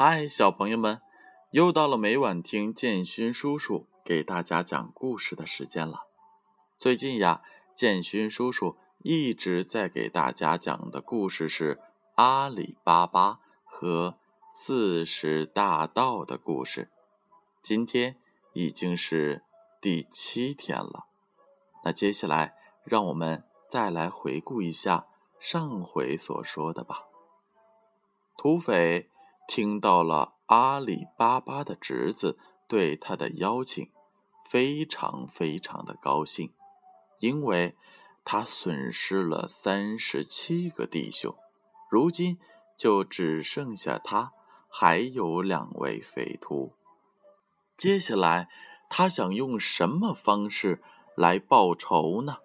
嗨，小朋友们，又到了每晚听建勋叔叔给大家讲故事的时间了。最近呀，建勋叔叔一直在给大家讲的故事是阿里巴巴和四十大盗的故事。今天已经是第七天了，那接下来让我们再来回顾一下上回所说的吧。土匪。听到了阿里巴巴的侄子对他的邀请，非常非常的高兴，因为他损失了三十七个弟兄，如今就只剩下他，还有两位匪徒。接下来，他想用什么方式来报仇呢？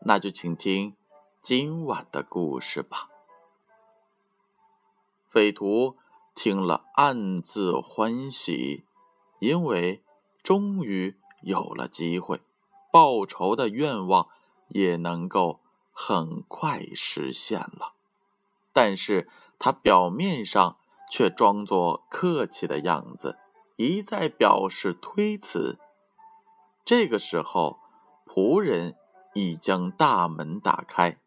那就请听今晚的故事吧。匪徒。听了，暗自欢喜，因为终于有了机会，报仇的愿望也能够很快实现了。但是他表面上却装作客气的样子，一再表示推辞。这个时候，仆人已将大门打开，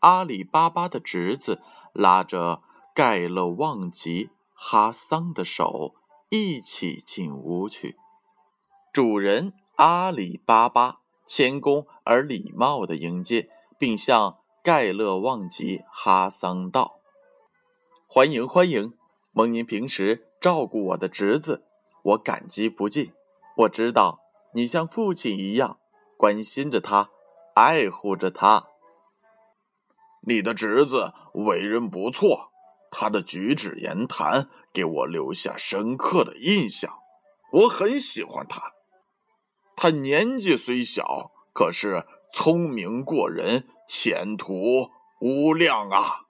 阿里巴巴的侄子拉着盖勒旺吉。哈桑的手一起进屋去。主人阿里巴巴谦恭而礼貌的迎接，并向盖勒旺吉哈桑道：“欢迎欢迎，蒙您平时照顾我的侄子，我感激不尽。我知道你像父亲一样关心着他，爱护着他。你的侄子为人不错。”他的举止言谈给我留下深刻的印象，我很喜欢他。他年纪虽小，可是聪明过人，前途无量啊！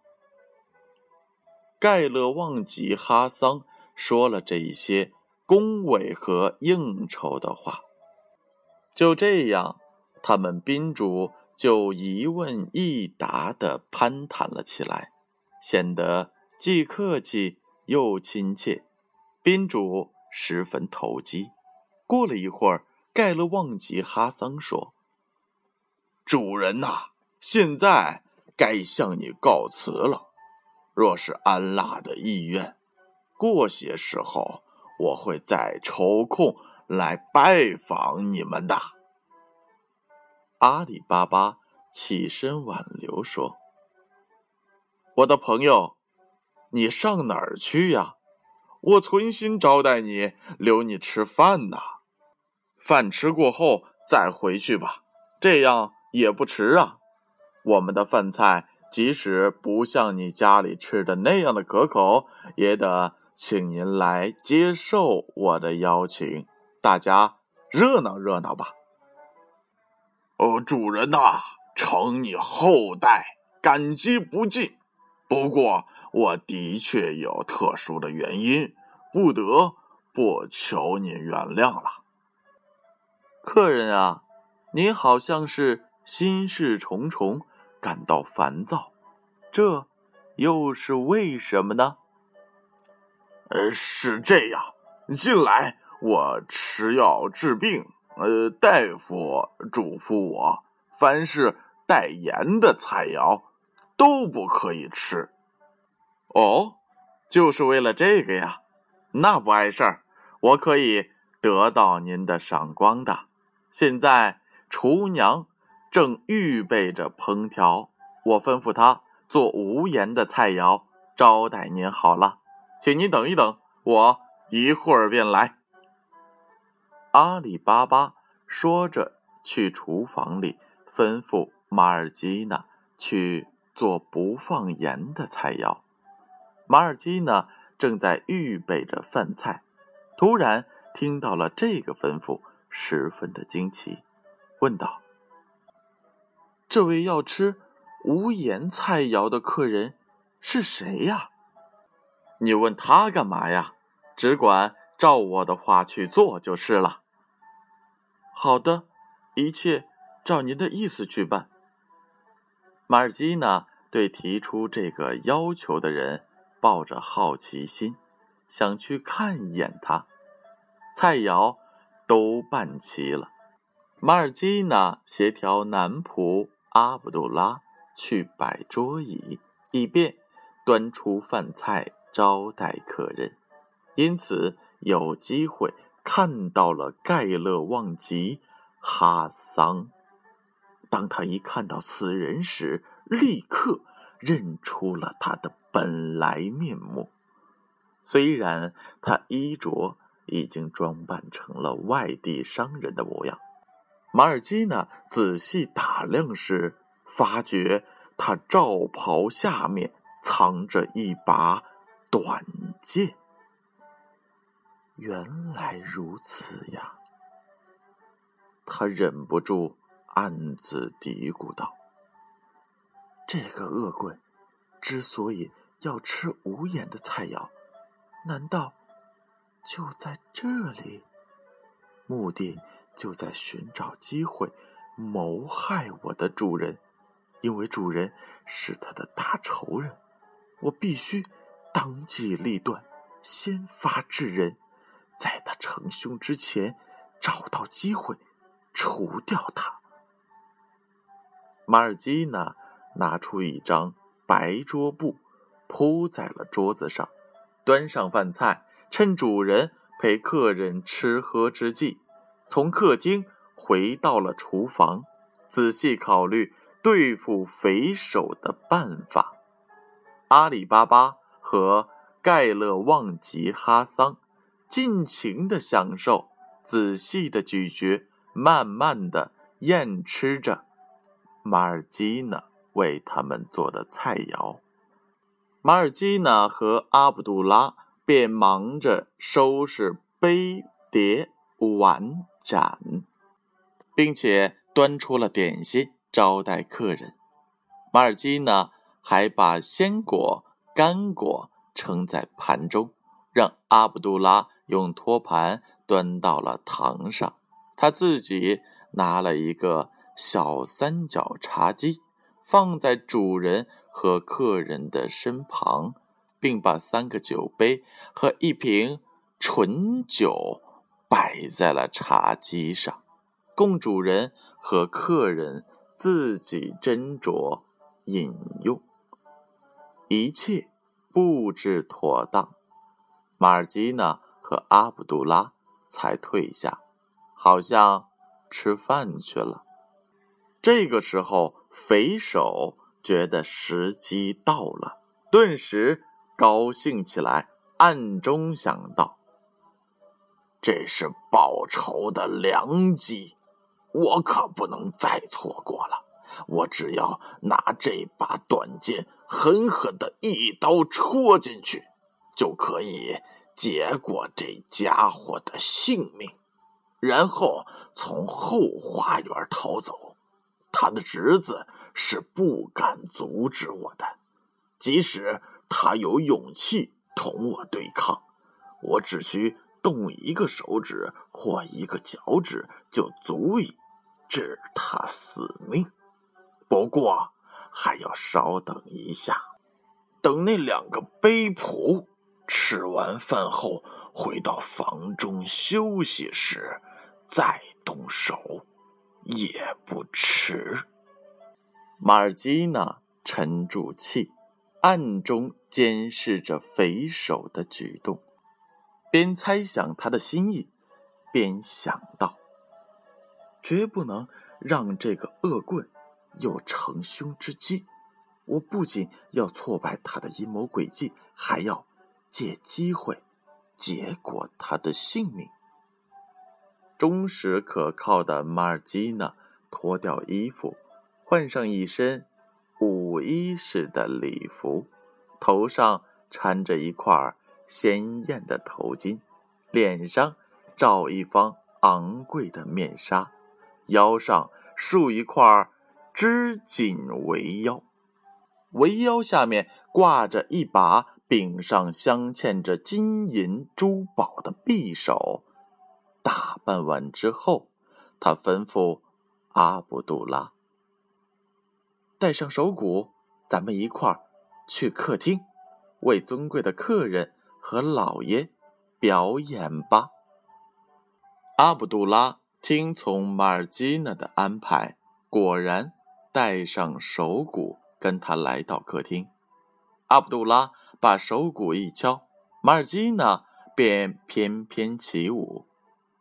盖勒旺吉哈桑说了这一些恭维和应酬的话。就这样，他们宾主就一问一答的攀谈了起来，显得。既客气又亲切，宾主十分投机。过了一会儿，盖勒旺吉哈桑说：“主人呐，现在该向你告辞了。若是安拉的意愿，过些时候我会再抽空来拜访你们的。”阿里巴巴起身挽留说：“我的朋友。”你上哪儿去呀？我存心招待你，留你吃饭呢。饭吃过后再回去吧，这样也不迟啊。我们的饭菜即使不像你家里吃的那样的可口，也得请您来接受我的邀请，大家热闹热闹吧。哦，主人呐，承你厚待，感激不尽。不过。我的确有特殊的原因，不得不求您原谅了。客人啊，您好像是心事重重，感到烦躁，这又是为什么呢？呃，是这样，近来我吃药治病，呃，大夫嘱咐我，凡是带盐的菜肴都不可以吃。哦，就是为了这个呀，那不碍事儿，我可以得到您的赏光的。现在厨娘正预备着烹调，我吩咐她做无盐的菜肴招待您好了，请您等一等，我一会儿便来。阿里巴巴说着，去厨房里吩咐马尔基娜去做不放盐的菜肴。马尔基呢，正在预备着饭菜，突然听到了这个吩咐，十分的惊奇，问道：“这位要吃无盐菜肴的客人是谁呀？你问他干嘛呀？只管照我的话去做就是了。”好的，一切照您的意思去办。马尔基呢，对提出这个要求的人。抱着好奇心，想去看一眼他。菜肴都办齐了，马尔基娜协调男仆阿卜杜拉去摆桌椅，以便端出饭菜招待客人。因此有机会看到了盖勒旺吉哈桑。当他一看到此人时，立刻认出了他的本来面目。虽然他衣着已经装扮成了外地商人的模样，马尔基娜仔细打量时，发觉他罩袍下面藏着一把短剑。原来如此呀！他忍不住暗自嘀咕道：“这个恶棍之所以要吃无眼的菜肴，难道就在这里？目的就在寻找机会谋害我的主人，因为主人是他的大仇人。我必须当机立断，先发制人。”在他成凶之前，找到机会除掉他。马尔基娜拿出一张白桌布，铺在了桌子上，端上饭菜，趁主人陪客人吃喝之际，从客厅回到了厨房，仔细考虑对付匪首的办法。阿里巴巴和盖勒旺吉哈桑。尽情的享受，仔细的咀嚼，慢慢的咽吃着马尔基娜为他们做的菜肴。马尔基呢和阿卜杜拉便忙着收拾杯碟碗盏，并且端出了点心招待客人。马尔基呢还把鲜果、干果盛在盘中，让阿卜杜拉。用托盘端到了堂上，他自己拿了一个小三角茶几，放在主人和客人的身旁，并把三个酒杯和一瓶纯酒摆在了茶几上，供主人和客人自己斟酌饮用。一切布置妥当，马尔基娜。和阿卜杜拉才退下，好像吃饭去了。这个时候，匪首觉得时机到了，顿时高兴起来，暗中想到：“这是报仇的良机，我可不能再错过了。我只要拿这把短剑狠狠的一刀戳进去，就可以。”结果这家伙的性命，然后从后花园逃走。他的侄子是不敢阻止我的，即使他有勇气同我对抗，我只需动一个手指或一个脚趾，就足以致他死命。不过还要稍等一下，等那两个卑仆。吃完饭后，回到房中休息时，再动手也不迟。马尔基娜沉住气，暗中监视着匪首的举动，边猜想他的心意，边想到：绝不能让这个恶棍有成凶之机。我不仅要挫败他的阴谋诡计，还要……借机会，结果他的性命。忠实可靠的马尔基娜脱掉衣服，换上一身舞衣式的礼服，头上缠着一块鲜艳的头巾，脸上罩一方昂贵的面纱，腰上束一块织锦围腰，围腰下面挂着一把。柄上镶嵌着金银珠宝的匕首，打扮完之后，他吩咐阿卜杜拉：“带上手鼓，咱们一块儿去客厅，为尊贵的客人和老爷表演吧。阿卜杜拉听从马尔基娜的安排，果然带上手鼓，跟他来到客厅。阿卜杜拉把手鼓一敲，马尔基娜便翩翩起舞。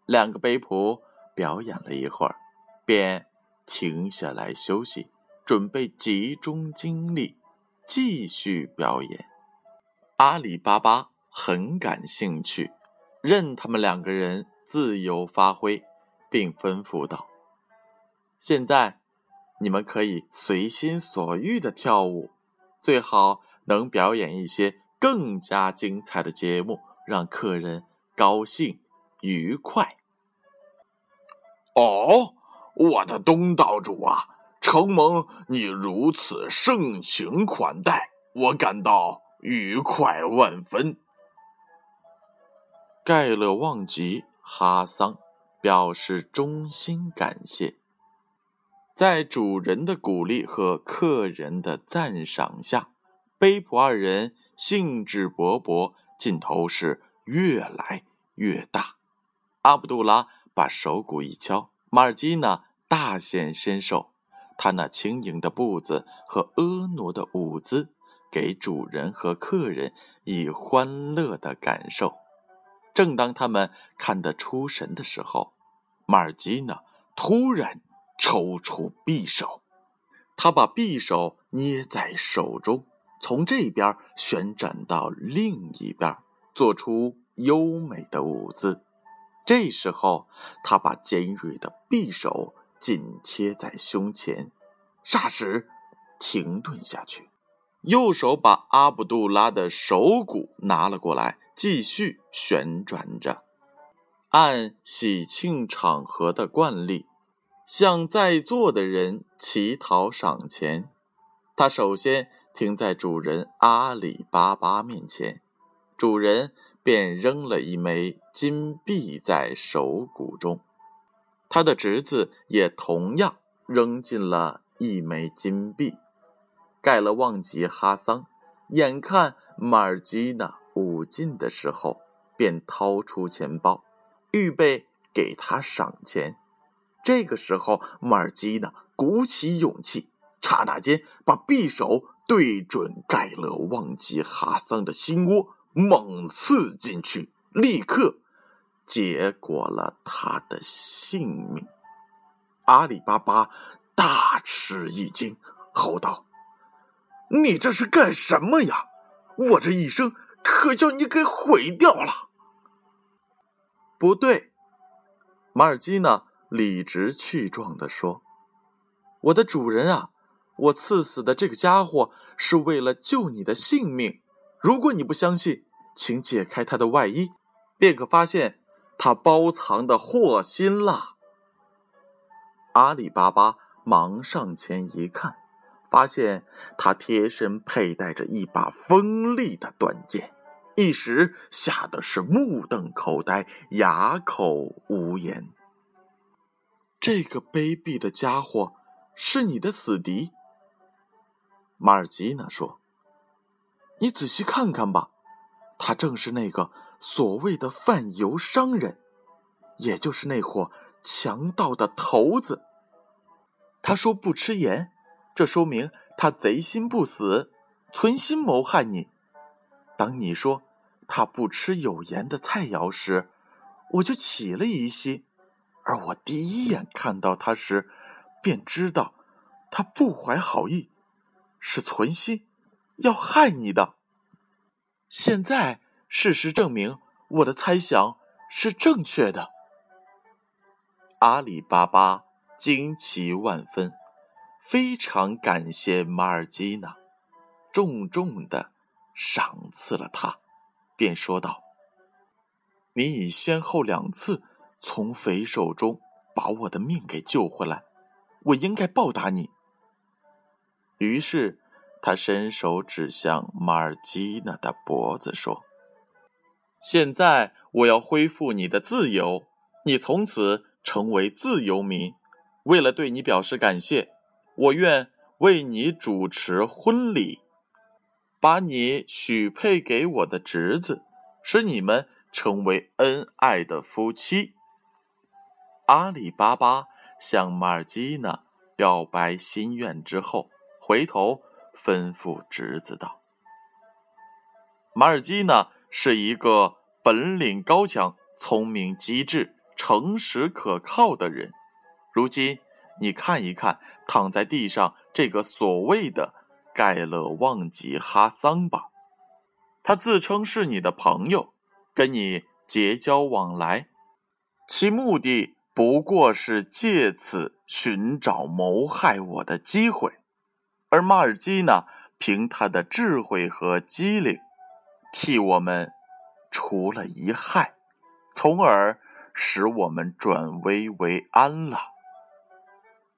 两个背仆表演了一会儿，便停下来休息，准备集中精力继续表演。阿里巴巴很感兴趣，任他们两个人自由发挥，并吩咐道：“现在你们可以随心所欲的跳舞，最好。”能表演一些更加精彩的节目，让客人高兴愉快。哦，我的东道主啊，承蒙你如此盛情款待，我感到愉快万分。盖勒旺吉哈桑表示衷心感谢，在主人的鼓励和客人的赞赏下。背仆二人兴致勃勃，劲头是越来越大。阿卜杜拉把手鼓一敲，马尔基娜大显身手。他那轻盈的步子和婀娜的舞姿，给主人和客人以欢乐的感受。正当他们看得出神的时候，马尔基娜突然抽出匕首，他把匕首捏在手中。从这边旋转到另一边，做出优美的舞姿。这时候，他把尖锐的匕首紧贴在胸前，霎时停顿下去，右手把阿卜杜拉的手鼓拿了过来，继续旋转着，按喜庆场合的惯例，向在座的人乞讨赏钱。他首先。停在主人阿里巴巴面前，主人便扔了一枚金币在手鼓中，他的侄子也同样扔进了一枚金币。盖勒旺吉哈桑眼看马尔基娜舞尽的时候，便掏出钱包，预备给他赏钱。这个时候，马尔基娜鼓起勇气，刹那间把匕首。对准盖勒旺吉哈桑的心窝猛刺进去，立刻结果了他的性命。阿里巴巴大吃一惊，吼道：“你这是干什么呀？我这一生可叫你给毁掉了！”不对，马尔基呢理直气壮地说：“我的主人啊！”我刺死的这个家伙是为了救你的性命。如果你不相信，请解开他的外衣，便可发现他包藏的祸心啦。阿里巴巴忙上前一看，发现他贴身佩戴着一把锋利的短剑，一时吓得是目瞪口呆，哑口无言。这个卑鄙的家伙是你的死敌。马尔基娜说：“你仔细看看吧，他正是那个所谓的贩油商人，也就是那伙强盗的头子。他说不吃盐，这说明他贼心不死，存心谋害你。当你说他不吃有盐的菜肴时，我就起了疑心，而我第一眼看到他时，便知道他不怀好意。”是存心要害你的。现在事实证明，我的猜想是正确的。阿里巴巴惊奇万分，非常感谢马尔基娜，重重的赏赐了他，便说道：“你已先后两次从匪手中把我的命给救回来，我应该报答你。”于是，他伸手指向马尔基娜的脖子，说：“现在我要恢复你的自由，你从此成为自由民。为了对你表示感谢，我愿为你主持婚礼，把你许配给我的侄子，使你们成为恩爱的夫妻。阿里巴巴向马尔基娜表白心愿之后，回头吩咐侄子道：“马尔基娜是一个本领高强、聪明机智、诚实可靠的人。如今，你看一看躺在地上这个所谓的盖勒旺吉哈桑吧，他自称是你的朋友，跟你结交往来，其目的。”不过是借此寻找谋害我的机会，而马尔基呢，凭他的智慧和机灵，替我们除了一害，从而使我们转危为安了。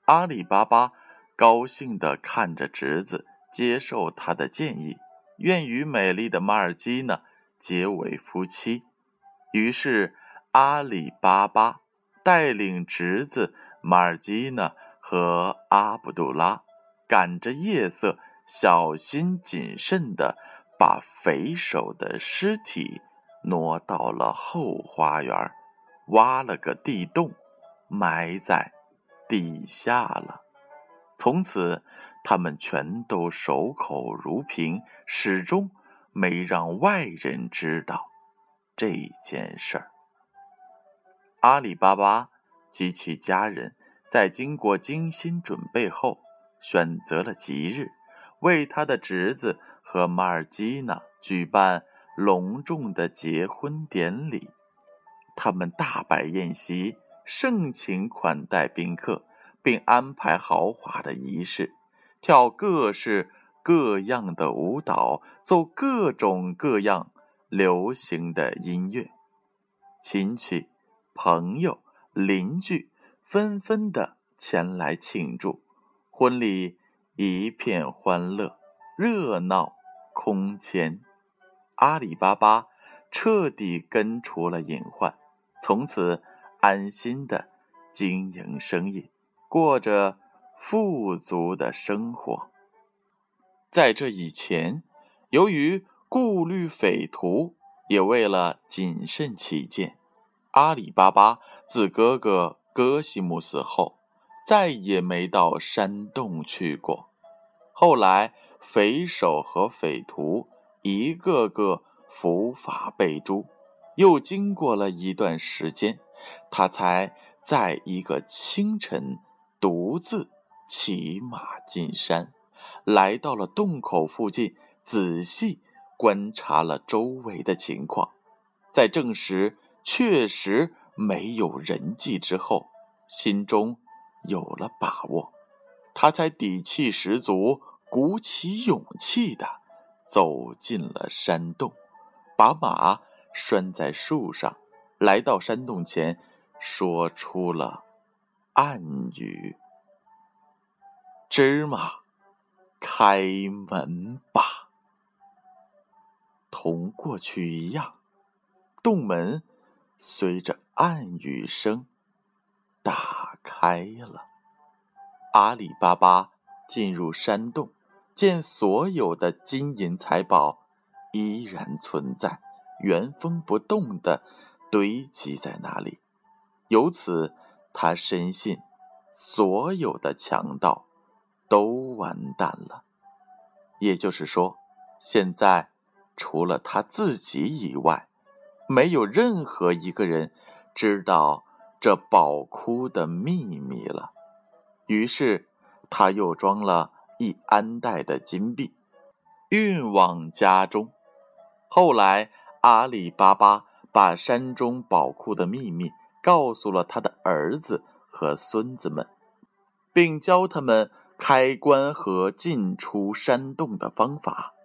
阿里巴巴高兴地看着侄子接受他的建议，愿与美丽的马尔基呢结为夫妻。于是阿里巴巴。带领侄子马尔基娜和阿卜杜拉，赶着夜色，小心谨慎地把匪首的尸体挪到了后花园，挖了个地洞，埋在地下了。从此，他们全都守口如瓶，始终没让外人知道这件事儿。阿里巴巴及其家人在经过精心准备后，选择了吉日，为他的侄子和马尔基娜举办隆重的结婚典礼。他们大摆宴席，盛情款待宾客，并安排豪华的仪式，跳各式各样的舞蹈，奏各种各样流行的音乐，亲戚。朋友、邻居纷纷的前来庆祝，婚礼一片欢乐，热闹空前。阿里巴巴彻底根除了隐患，从此安心的经营生意，过着富足的生活。在这以前，由于顾虑匪徒，也为了谨慎起见。阿里巴巴自哥哥戈西姆死后，再也没到山洞去过。后来，匪首和匪徒一个个伏法被诛，又经过了一段时间，他才在一个清晨独自骑马进山，来到了洞口附近，仔细观察了周围的情况，在证实。确实没有人迹之后，心中有了把握，他才底气十足、鼓起勇气的走进了山洞，把马拴在树上，来到山洞前，说出了暗语：“芝麻，开门吧。”同过去一样，洞门。随着暗语声打开了，阿里巴巴进入山洞，见所有的金银财宝依然存在，原封不动的堆积在那里。由此，他深信所有的强盗都完蛋了。也就是说，现在除了他自己以外，没有任何一个人知道这宝库的秘密了。于是，他又装了一安袋的金币，运往家中。后来，阿里巴巴把山中宝库的秘密告诉了他的儿子和孙子们，并教他们开关和进出山洞的方法，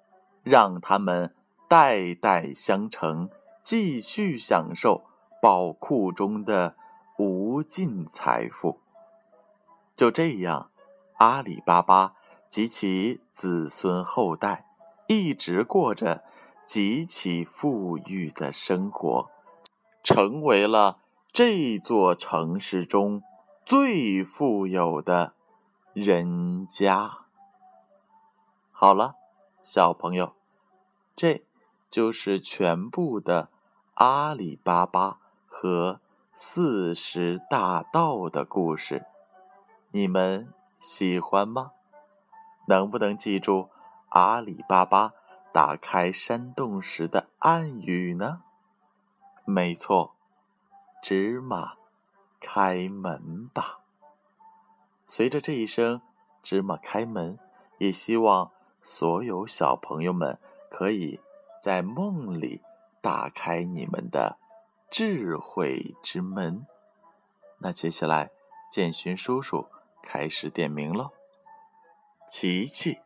让他们代代相承。继续享受宝库中的无尽财富。就这样，阿里巴巴及其子孙后代一直过着极其富裕的生活，成为了这座城市中最富有的人家。好了，小朋友，这。就是全部的阿里巴巴和四十大盗的故事。你们喜欢吗？能不能记住阿里巴巴打开山洞时的暗语呢？没错，芝麻，开门吧。随着这一声“芝麻开门”，也希望所有小朋友们可以在梦里打开你们的智慧之门。那接下来，建勋叔叔开始点名喽：琪琪、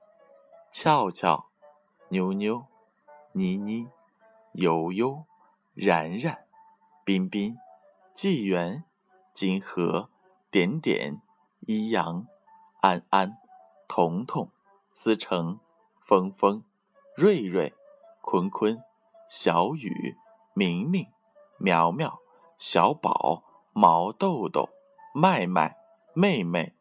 俏俏、妞妞、妮妮、悠悠、然然、彬彬、纪元、金河、点点。一阳、安安、彤彤、思成、峰峰、瑞瑞、坤坤、小雨、明明、苗苗、小宝、毛豆豆、麦麦、妹妹、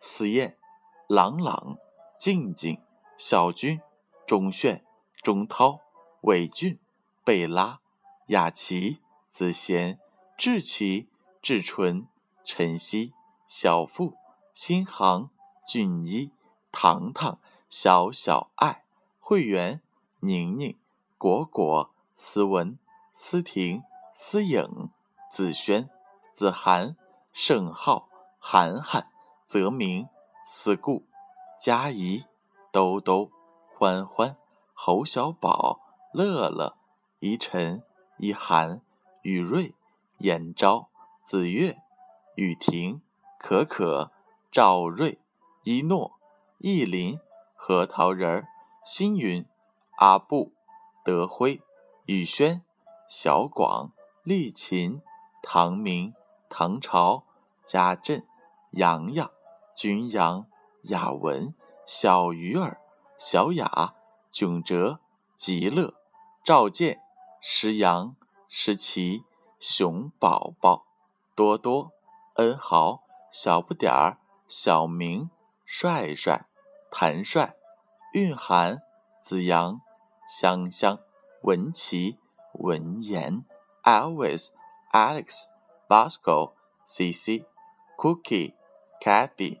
思燕、朗朗、静静、小军、钟炫、钟涛、伟俊、贝拉、雅琪、子贤、志奇、志纯、晨曦。小付、新航、俊一、糖糖、小小爱、会员、宁宁、果果、思文、思婷、思颖、子轩、子涵、盛浩、涵涵、泽明、四顾、佳怡、兜兜、欢欢、侯小宝、乐乐、依晨、一涵、雨瑞、严昭、子月、雨婷。可可、赵瑞、一诺、意林、核桃仁儿、星云、阿布、德辉、宇轩、小广、丽琴、唐明、唐朝、家振、洋洋、君阳、雅文、小鱼儿、小雅、囧哲、极乐、赵健、石阳、石奇、熊宝宝、多多、恩豪、小不点儿、小明、帅帅、谭帅、蕴涵、子阳、香香、文琪、文言、Elvis、Alex、Bosco、C C、Cookie。Cabby.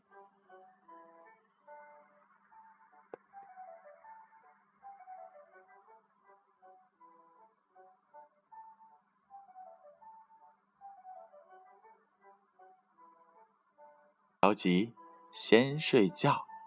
着急，先睡觉。